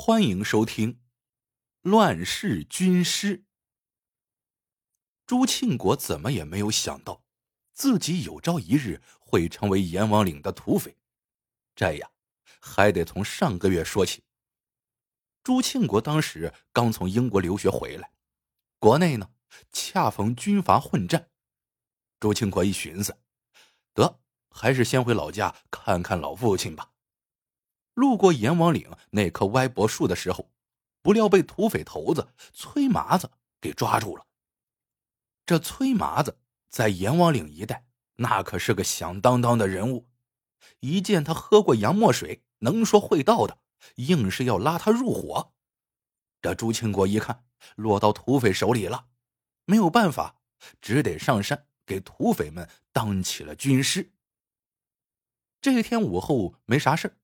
欢迎收听《乱世军师》。朱庆国怎么也没有想到，自己有朝一日会成为阎王岭的土匪。这呀，还得从上个月说起。朱庆国当时刚从英国留学回来，国内呢恰逢军阀混战。朱庆国一寻思，得还是先回老家看看老父亲吧。路过阎王岭那棵歪脖树的时候，不料被土匪头子崔麻子给抓住了。这崔麻子在阎王岭一带那可是个响当当的人物，一见他喝过洋墨水，能说会道的，硬是要拉他入伙。这朱庆国一看落到土匪手里了，没有办法，只得上山给土匪们当起了军师。这一天午后没啥事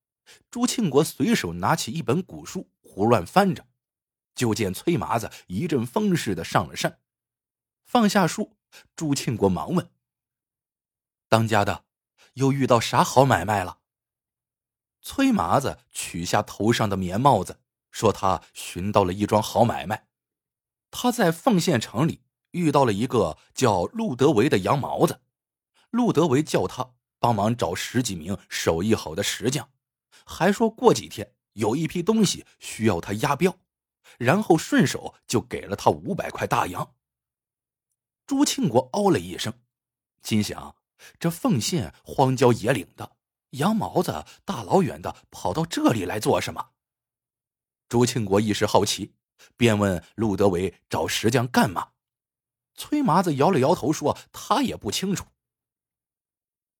朱庆国随手拿起一本古书，胡乱翻着，就见崔麻子一阵风似的上了山，放下书，朱庆国忙问：“当家的，又遇到啥好买卖了？”崔麻子取下头上的棉帽子，说：“他寻到了一桩好买卖，他在凤县城里遇到了一个叫陆德维的洋毛子，陆德维叫他帮忙找十几名手艺好的石匠。”还说过几天有一批东西需要他押镖，然后顺手就给了他五百块大洋。朱庆国哦了一声，心想：这奉县荒郊野岭的，羊毛子大老远的跑到这里来做什么？朱庆国一时好奇，便问陆德伟找石匠干嘛？崔麻子摇了摇头说：“他也不清楚。”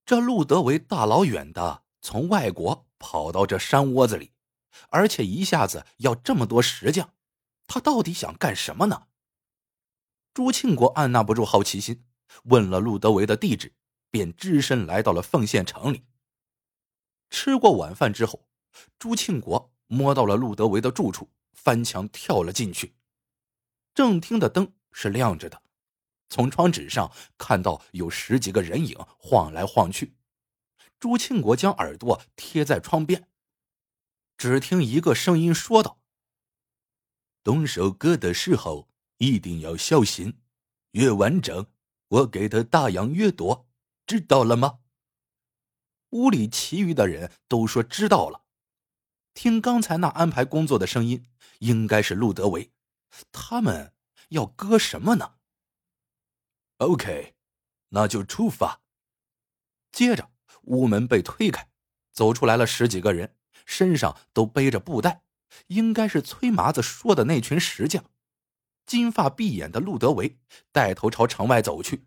这陆德维大老远的从外国。跑到这山窝子里，而且一下子要这么多石匠，他到底想干什么呢？朱庆国按捺不住好奇心，问了陆德维的地址，便只身来到了凤县城里。吃过晚饭之后，朱庆国摸到了陆德维的住处，翻墙跳了进去。正厅的灯是亮着的，从窗纸上看到有十几个人影晃来晃去。朱庆国将耳朵贴在窗边，只听一个声音说道：“动手割的时候一定要小心，越完整，我给的大洋越多，知道了吗？”屋里其余的人都说知道了。听刚才那安排工作的声音，应该是陆德维。他们要割什么呢？OK，那就出发。接着。屋门被推开，走出来了十几个人，身上都背着布袋，应该是崔麻子说的那群石匠。金发碧眼的陆德维带头朝城外走去。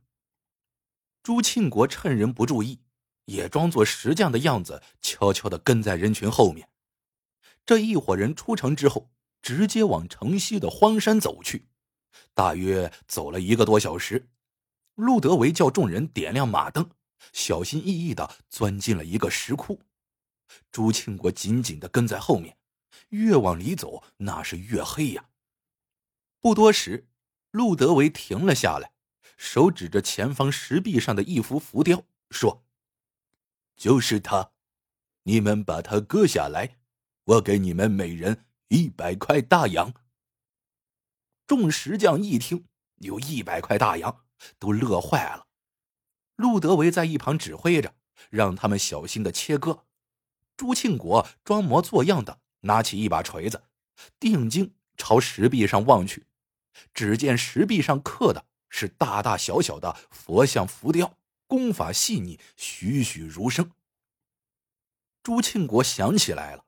朱庆国趁人不注意，也装作石匠的样子，悄悄的跟在人群后面。这一伙人出城之后，直接往城西的荒山走去。大约走了一个多小时，陆德维叫众人点亮马灯。小心翼翼的钻进了一个石窟，朱庆国紧紧的跟在后面，越往里走，那是越黑呀。不多时，陆德维停了下来，手指着前方石壁上的一幅浮雕，说：“就是他，你们把它割下来，我给你们每人一百块大洋。”众石匠一听有一百块大洋，都乐坏了。陆德维在一旁指挥着，让他们小心的切割。朱庆国装模作样的拿起一把锤子，定睛朝石壁上望去，只见石壁上刻的是大大小小的佛像浮雕，功法细腻，栩栩如生。朱庆国想起来了，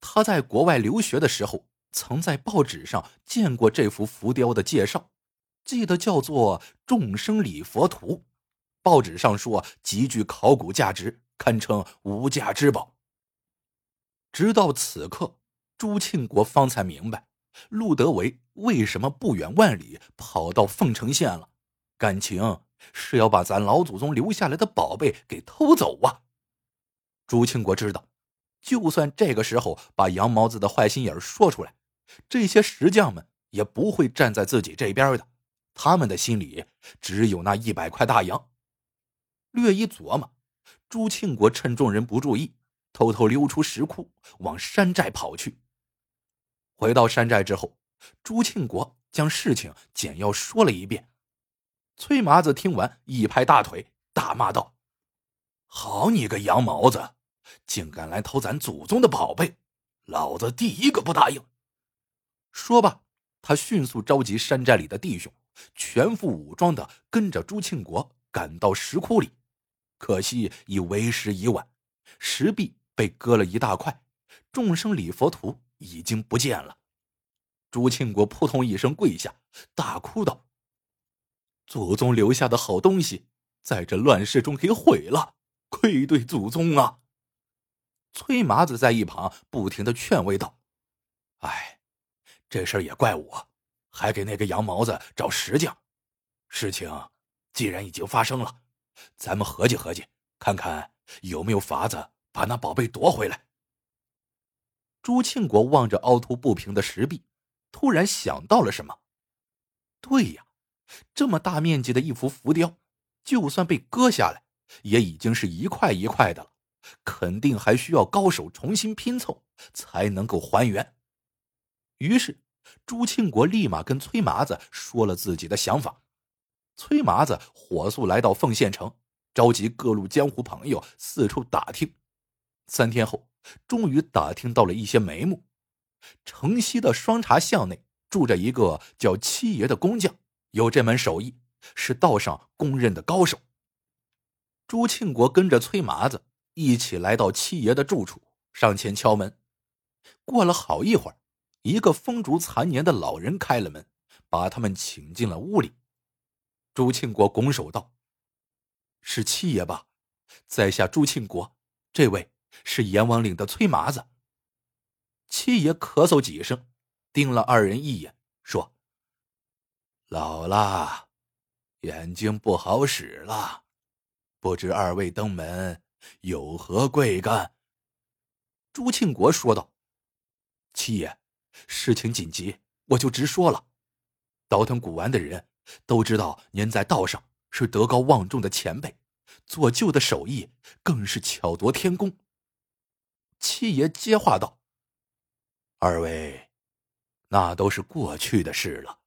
他在国外留学的时候，曾在报纸上见过这幅浮雕的介绍，记得叫做《众生礼佛图》。报纸上说极具考古价值，堪称无价之宝。直到此刻，朱庆国方才明白，陆德维为什么不远万里跑到凤城县了，感情是要把咱老祖宗留下来的宝贝给偷走啊！朱庆国知道，就算这个时候把杨毛子的坏心眼说出来，这些石匠们也不会站在自己这边的，他们的心里只有那一百块大洋。略一琢磨，朱庆国趁众人不注意，偷偷溜出石窟，往山寨跑去。回到山寨之后，朱庆国将事情简要说了一遍。崔麻子听完，一拍大腿，大骂道：“好你个羊毛子，竟敢来偷咱祖宗的宝贝！老子第一个不答应！”说罢，他迅速召集山寨里的弟兄，全副武装的跟着朱庆国赶到石窟里。可惜已为时已晚，石壁被割了一大块，众生礼佛图已经不见了。朱庆国扑通一声跪下，大哭道：“祖宗留下的好东西，在这乱世中给毁了，愧对祖宗啊！”崔麻子在一旁不停的劝慰道：“哎。”这事儿也怪我，还给那个羊毛子找石匠。事情既然已经发生了，咱们合计合计，看看有没有法子把那宝贝夺回来。朱庆国望着凹凸不平的石壁，突然想到了什么。对呀，这么大面积的一幅浮雕，就算被割下来，也已经是一块一块的了，肯定还需要高手重新拼凑才能够还原。于是，朱庆国立马跟崔麻子说了自己的想法。崔麻子火速来到凤县城，召集各路江湖朋友四处打听。三天后，终于打听到了一些眉目。城西的双茶巷内住着一个叫七爷的工匠，有这门手艺，是道上公认的高手。朱庆国跟着崔麻子一起来到七爷的住处，上前敲门。过了好一会儿。一个风烛残年的老人开了门，把他们请进了屋里。朱庆国拱手道：“是七爷吧？在下朱庆国，这位是阎王岭的崔麻子。”七爷咳嗽几声，盯了二人一眼，说：“老了，眼睛不好使了，不知二位登门有何贵干？”朱庆国说道：“七爷。”事情紧急，我就直说了。倒腾古玩的人都知道，您在道上是德高望重的前辈，做旧的手艺更是巧夺天工。七爷接话道：“二位，那都是过去的事了。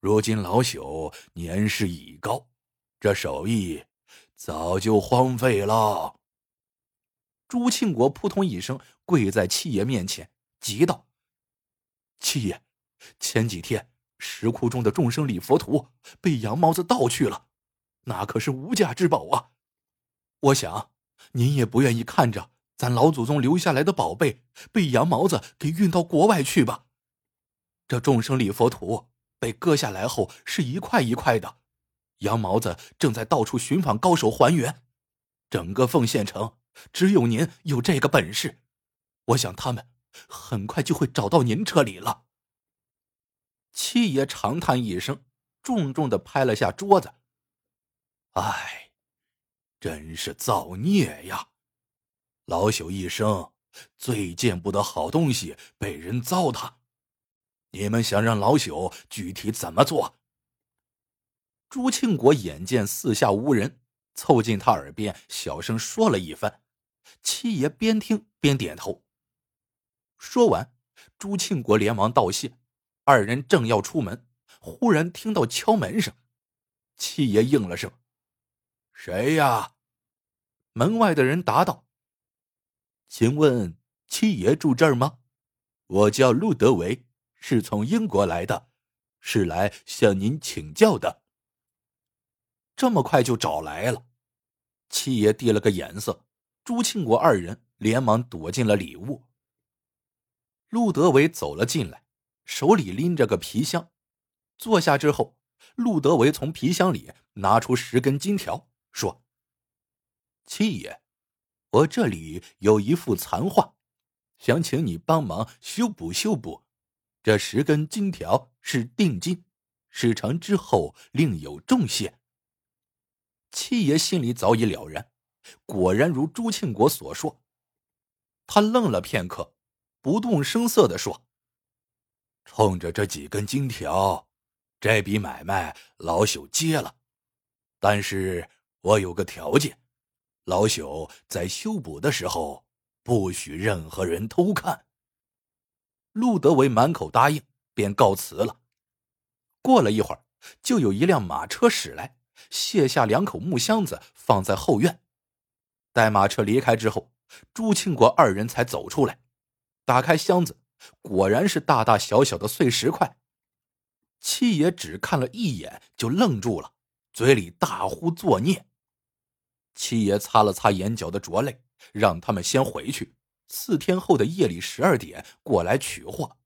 如今老朽年事已高，这手艺早就荒废了。”朱庆国扑通一声跪在七爷面前，急道。七爷，前几天石窟中的众生礼佛图被杨毛子盗去了，那可是无价之宝啊！我想您也不愿意看着咱老祖宗留下来的宝贝被杨毛子给运到国外去吧？这众生礼佛图被割下来后是一块一块的，杨毛子正在到处寻访高手还原，整个凤县城只有您有这个本事，我想他们。很快就会找到您这里了。七爷长叹一声，重重的拍了下桌子：“唉，真是造孽呀！老朽一生最见不得好东西被人糟蹋。你们想让老朽具体怎么做？”朱庆国眼见四下无人，凑近他耳边小声说了一番。七爷边听边点头。说完，朱庆国连忙道谢。二人正要出门，忽然听到敲门声。七爷应了声：“谁呀？”门外的人答道：“请问七爷住这儿吗？我叫陆德维，是从英国来的，是来向您请教的。”这么快就找来了，七爷递了个眼色，朱庆国二人连忙躲进了里屋。陆德伟走了进来，手里拎着个皮箱，坐下之后，陆德维从皮箱里拿出十根金条，说：“七爷，我这里有一幅残画，想请你帮忙修补修补。这十根金条是定金，事成之后另有重谢。”七爷心里早已了然，果然如朱庆国所说，他愣了片刻。不动声色的说：“冲着这几根金条，这笔买卖老朽接了。但是我有个条件，老朽在修补的时候不许任何人偷看。”陆德伟满口答应，便告辞了。过了一会儿，就有一辆马车驶来，卸下两口木箱子放在后院。待马车离开之后，朱庆国二人才走出来，打开箱子，果然是大大小小的碎石块。七爷只看了一眼就愣住了，嘴里大呼作孽。七爷擦了擦眼角的浊泪，让他们先回去。四天后的夜里十二点过来取货。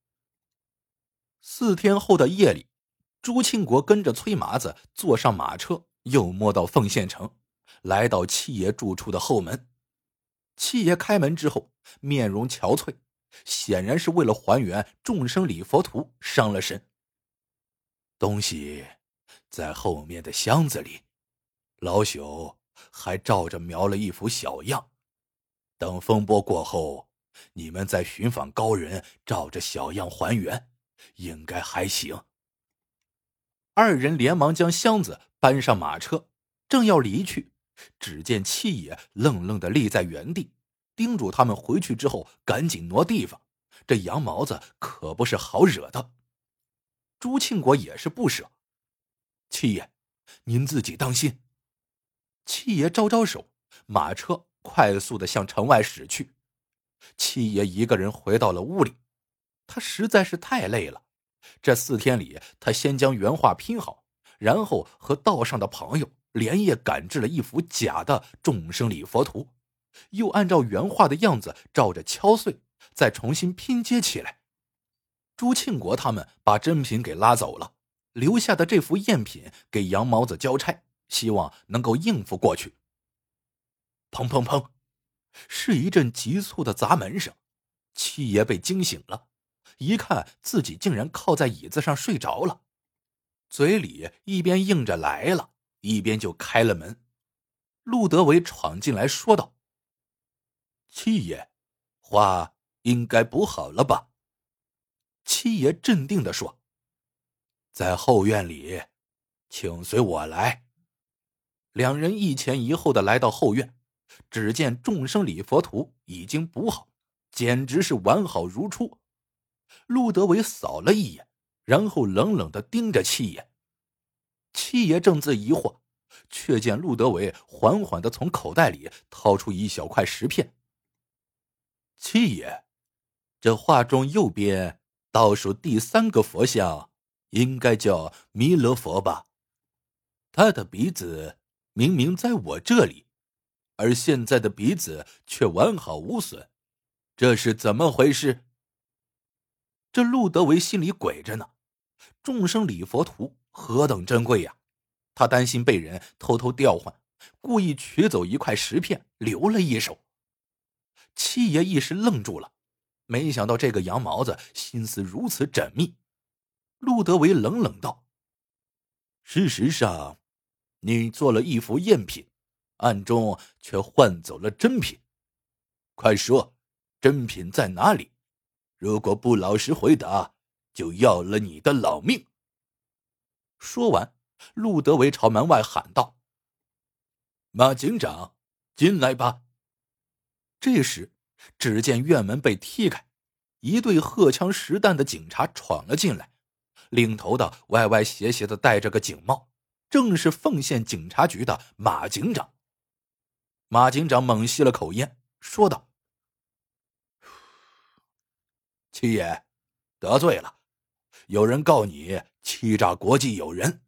四天后的夜里，朱庆国跟着崔麻子坐上马车，又摸到凤县城，来到七爷住处的后门。七爷开门之后，面容憔悴，显然是为了还原众生礼佛图伤了神。东西在后面的箱子里，老朽还照着描了一幅小样。等风波过后，你们再寻访高人，照着小样还原，应该还行。二人连忙将箱子搬上马车，正要离去，只见七爷愣愣的立在原地，叮嘱他们回去之后赶紧挪地方。这羊毛子可不是好惹的。朱庆国也是不舍，七爷，您自己当心。七爷招招手，马车快速的向城外驶去。七爷一个人回到了屋里，他实在是太累了。这四天里，他先将原画拼好，然后和道上的朋友连夜赶制了一幅假的众生礼佛图，又按照原画的样子照着敲碎，再重新拼接起来。朱庆国他们把真品给拉走了，留下的这幅赝品给杨毛子交差，希望能够应付过去。砰砰砰，是一阵急促的砸门声。七爷被惊醒了，一看自己竟然靠在椅子上睡着了，嘴里一边应着来了，一边就开了门。陆德伟闯进来说道：“七爷，话应该补好了吧？”七爷镇定的说：“在后院里，请随我来。”两人一前一后的来到后院，只见众生礼佛图已经补好，简直是完好如初。陆德伟扫了一眼，然后冷冷的盯着七爷。七爷正自疑惑，却见陆德伟缓缓的从口袋里掏出一小块石片。七爷，这画中右边。倒数第三个佛像，应该叫弥勒佛吧？他的鼻子明明在我这里，而现在的鼻子却完好无损，这是怎么回事？这路德维心里鬼着呢。众生礼佛图何等珍贵呀！他担心被人偷偷调换，故意取走一块石片，留了一手。七爷一时愣住了。没想到这个羊毛子心思如此缜密，陆德维冷冷道：“事实上，你做了一幅赝品，暗中却换走了真品。快说，真品在哪里？如果不老实回答，就要了你的老命。”说完，陆德维朝门外喊道：“马警长，进来吧。”这时。只见院门被踢开，一队荷枪实弹的警察闯了进来，领头的歪歪斜斜的戴着个警帽，正是奉县警察局的马警长。马警长猛吸了口烟，说道：“七爷，得罪了，有人告你欺诈国际友人，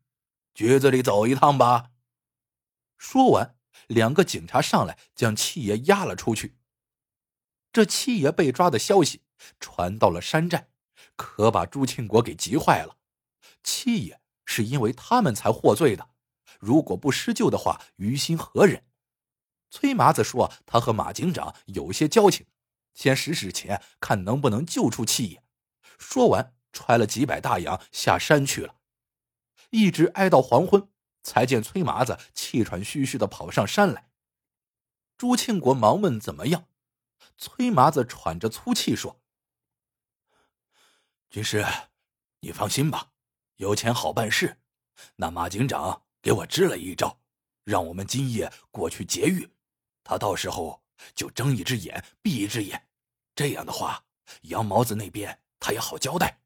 局子里走一趟吧。”说完，两个警察上来将七爷押了出去。这七爷被抓的消息传到了山寨，可把朱庆国给急坏了。七爷是因为他们才获罪的，如果不施救的话，于心何忍？崔麻子说他和马警长有些交情，先使使钱，看能不能救出七爷。说完，揣了几百大洋下山去了。一直挨到黄昏，才见崔麻子气喘吁吁的跑上山来。朱庆国忙问怎么样。崔麻子喘着粗气说：“军师，你放心吧，有钱好办事。那马警长给我支了一招，让我们今夜过去劫狱，他到时候就睁一只眼闭一只眼。这样的话，杨毛子那边他也好交代。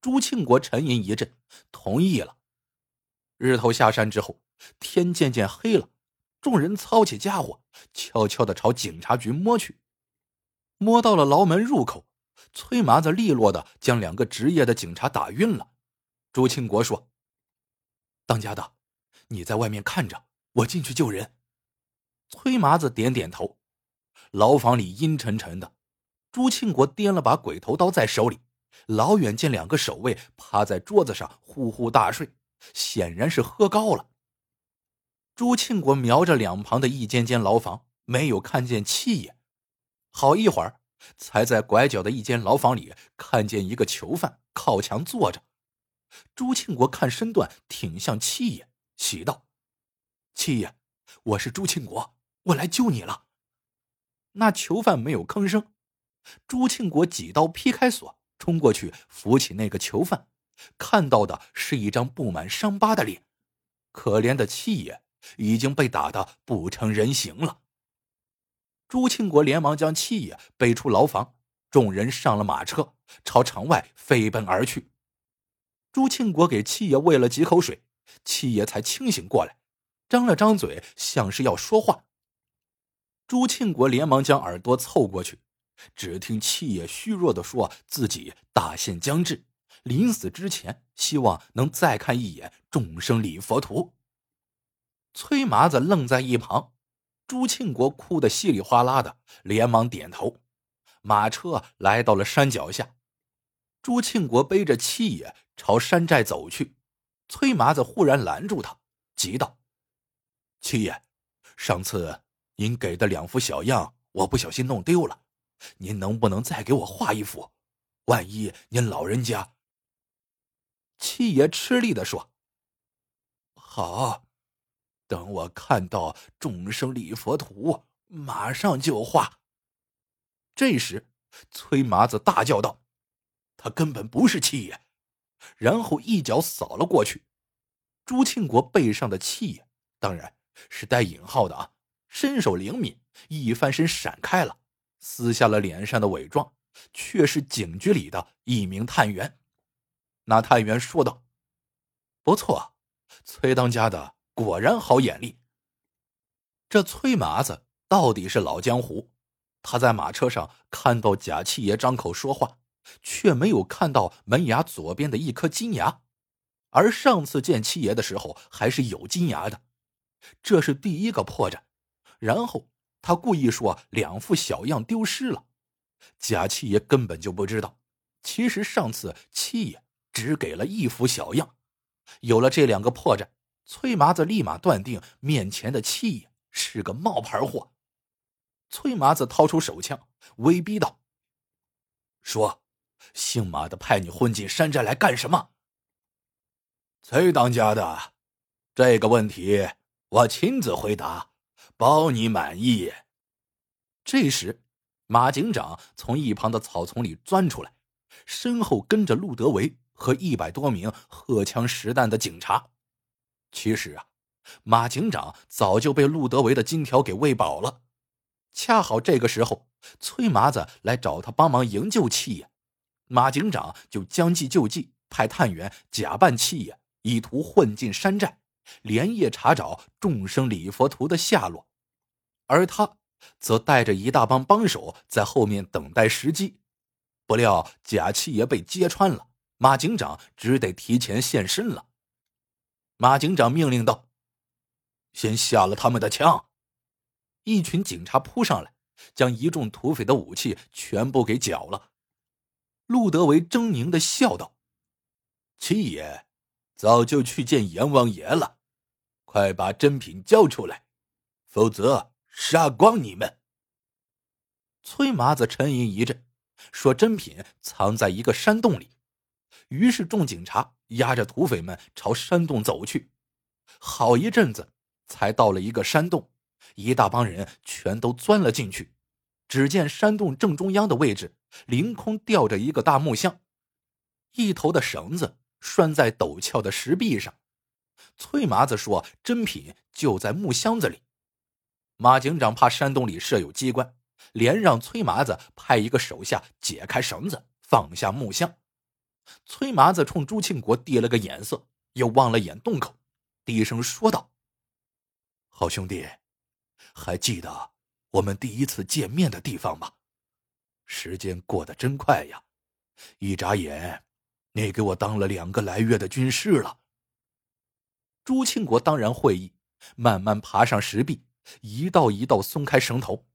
朱庆国沉吟一阵，同意了。日头下山之后，天渐渐黑了，众人操起家伙，悄悄的朝警察局摸去。摸到了牢门入口，崔麻子利落的将两个值夜的警察打晕了。朱庆国说：“当家的，你在外面看着，我进去救人。”崔麻子点点头。牢房里阴沉沉的，朱庆国掂了把鬼头刀在手里。老远见两个守卫趴在桌子上呼呼大睡，显然是喝高了。朱庆国瞄着两旁的一间间牢房，没有看见七爷。好一会儿，才在拐角的一间牢房里看见一个囚犯靠墙坐着。朱庆国看身段挺像七爷，喜道：“七爷，我是朱庆国，我来救你了。”那囚犯没有吭声。朱庆国几刀劈开锁。冲过去扶起那个囚犯，看到的是一张布满伤疤的脸，可怜的七爷已经被打得不成人形了。朱庆国连忙将七爷背出牢房，众人上了马车，朝城外飞奔而去。朱庆国给七爷喂了几口水，七爷才清醒过来，张了张嘴，像是要说话。朱庆国连忙将耳朵凑过去。只听七爷虚弱的说：“自己大限将至，临死之前希望能再看一眼众生礼佛图。”崔麻子愣在一旁，朱庆国哭得稀里哗啦的，连忙点头。马车来到了山脚下，朱庆国背着七爷朝山寨走去。崔麻子忽然拦住他，急道：“七爷，上次您给的两幅小样，我不小心弄丢了。”您能不能再给我画一幅？万一您老人家……七爷吃力的说：“好，等我看到众生礼佛图，马上就画。”这时，崔麻子大叫道：“他根本不是七爷！”然后一脚扫了过去。朱庆国背上的七爷，当然是带引号的啊，身手灵敏，一翻身闪开了。撕下了脸上的伪装，却是警局里的一名探员。那探员说道：“不错，崔当家的果然好眼力。这崔麻子到底是老江湖，他在马车上看到贾七爷张口说话，却没有看到门牙左边的一颗金牙，而上次见七爷的时候还是有金牙的，这是第一个破绽。然后。”他故意说两副小样丢失了，贾七爷根本就不知道，其实上次七爷只给了一副小样。有了这两个破绽，崔麻子立马断定面前的七爷是个冒牌货。崔麻子掏出手枪，威逼道：“说，姓马的派你混进山寨来干什么？”崔当家的，这个问题我亲自回答。包你满意。这时，马警长从一旁的草丛里钻出来，身后跟着陆德维和一百多名荷枪实弹的警察。其实啊，马警长早就被陆德维的金条给喂饱了。恰好这个时候，崔麻子来找他帮忙营救七爷，马警长就将计就计，派探员假扮七爷，意图混进山寨，连夜查找众生礼佛图的下落。而他则带着一大帮帮手在后面等待时机，不料假七爷被揭穿了，马警长只得提前现身了。马警长命令道：“先下了他们的枪！”一群警察扑上来，将一众土匪的武器全部给缴了。陆德维狰狞的笑道：“七爷早就去见阎王爷了，快把珍品交出来，否则……”杀光你们！崔麻子沉吟一阵，说：“珍品藏在一个山洞里。”于是众警察押着土匪们朝山洞走去。好一阵子，才到了一个山洞，一大帮人全都钻了进去。只见山洞正中央的位置，凌空吊着一个大木箱，一头的绳子拴在陡峭的石壁上。崔麻子说：“珍品就在木箱子里。”马警长怕山洞里设有机关，连让崔麻子派一个手下解开绳子，放下木箱。崔麻子冲朱庆国递了个眼色，又望了眼洞口，低声说道：“好兄弟，还记得我们第一次见面的地方吗？时间过得真快呀，一眨眼，你给我当了两个来月的军师了。”朱庆国当然会意，慢慢爬上石壁，一道一道松开绳头。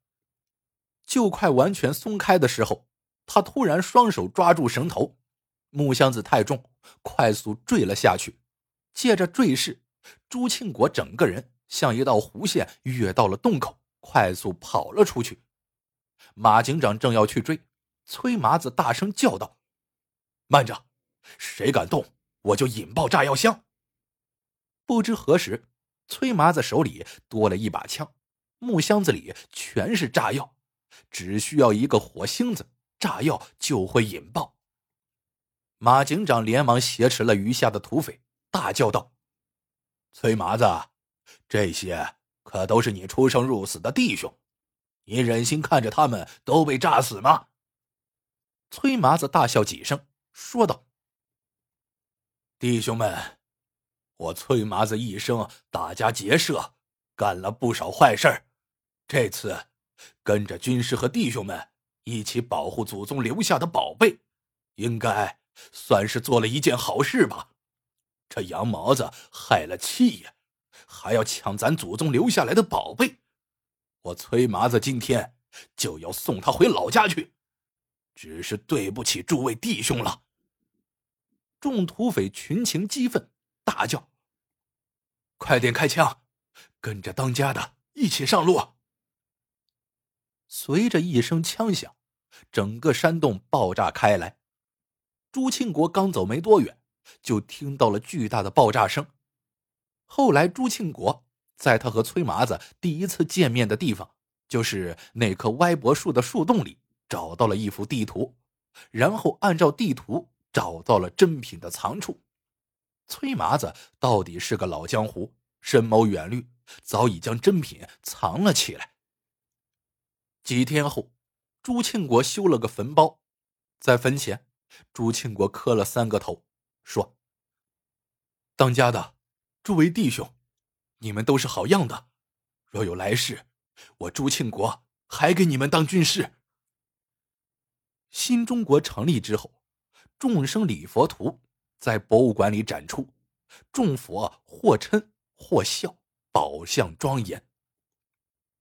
就快完全松开的时候，他突然双手抓住绳头。木箱子太重，快速坠了下去。借着坠势，朱庆国整个人像一道弧线跃到了洞口，快速跑了出去。马警长正要去追，崔麻子大声叫道：“慢着！谁敢动，我就引爆炸药箱！”不知何时，崔麻子手里多了一把枪，木箱子里全是炸药，只需要一个火星子，炸药就会引爆。马警长连忙挟持了余下的土匪，大叫道：“崔麻子，这些可都是你出生入死的弟兄，你忍心看着他们都被炸死吗？”崔麻子大笑几声，说道：“弟兄们，我崔麻子一生打家劫舍，干了不少坏事这次跟着军师和弟兄们一起保护祖宗留下的宝贝，应该……”算是做了一件好事吧。这杨毛子害了气呀，还要抢咱祖宗留下来的宝贝，我崔麻子今天就要送他回老家去。只是对不起诸位弟兄了。众土匪群情激愤，大叫：“快点开枪，跟着当家的一起上路！”随着一声枪响，整个山洞爆炸开来。朱庆国刚走没多远，就听到了巨大的爆炸声。后来，朱庆国在他和崔麻子第一次见面的地方，就是那棵歪脖树的树洞里，找到了一幅地图，然后按照地图找到了珍品的藏处。崔麻子到底是个老江湖，深谋远虑，早已将珍品藏了起来。几天后，朱庆国修了个坟包，在坟前。朱庆国磕了三个头，说：“当家的，诸位弟兄，你们都是好样的。若有来世，我朱庆国还给你们当军师。”新中国成立之后，众生礼佛图在博物馆里展出，众佛或嗔或笑，宝相庄严。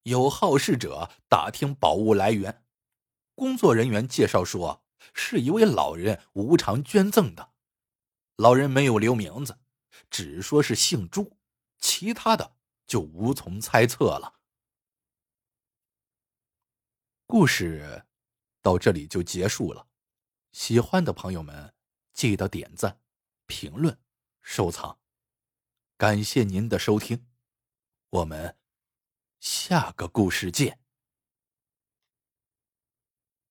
有好事者打听宝物来源，工作人员介绍说。是一位老人无偿捐赠的，老人没有留名字，只说是姓朱，其他的就无从猜测了。故事到这里就结束了，喜欢的朋友们记得点赞、评论、收藏，感谢您的收听，我们下个故事见。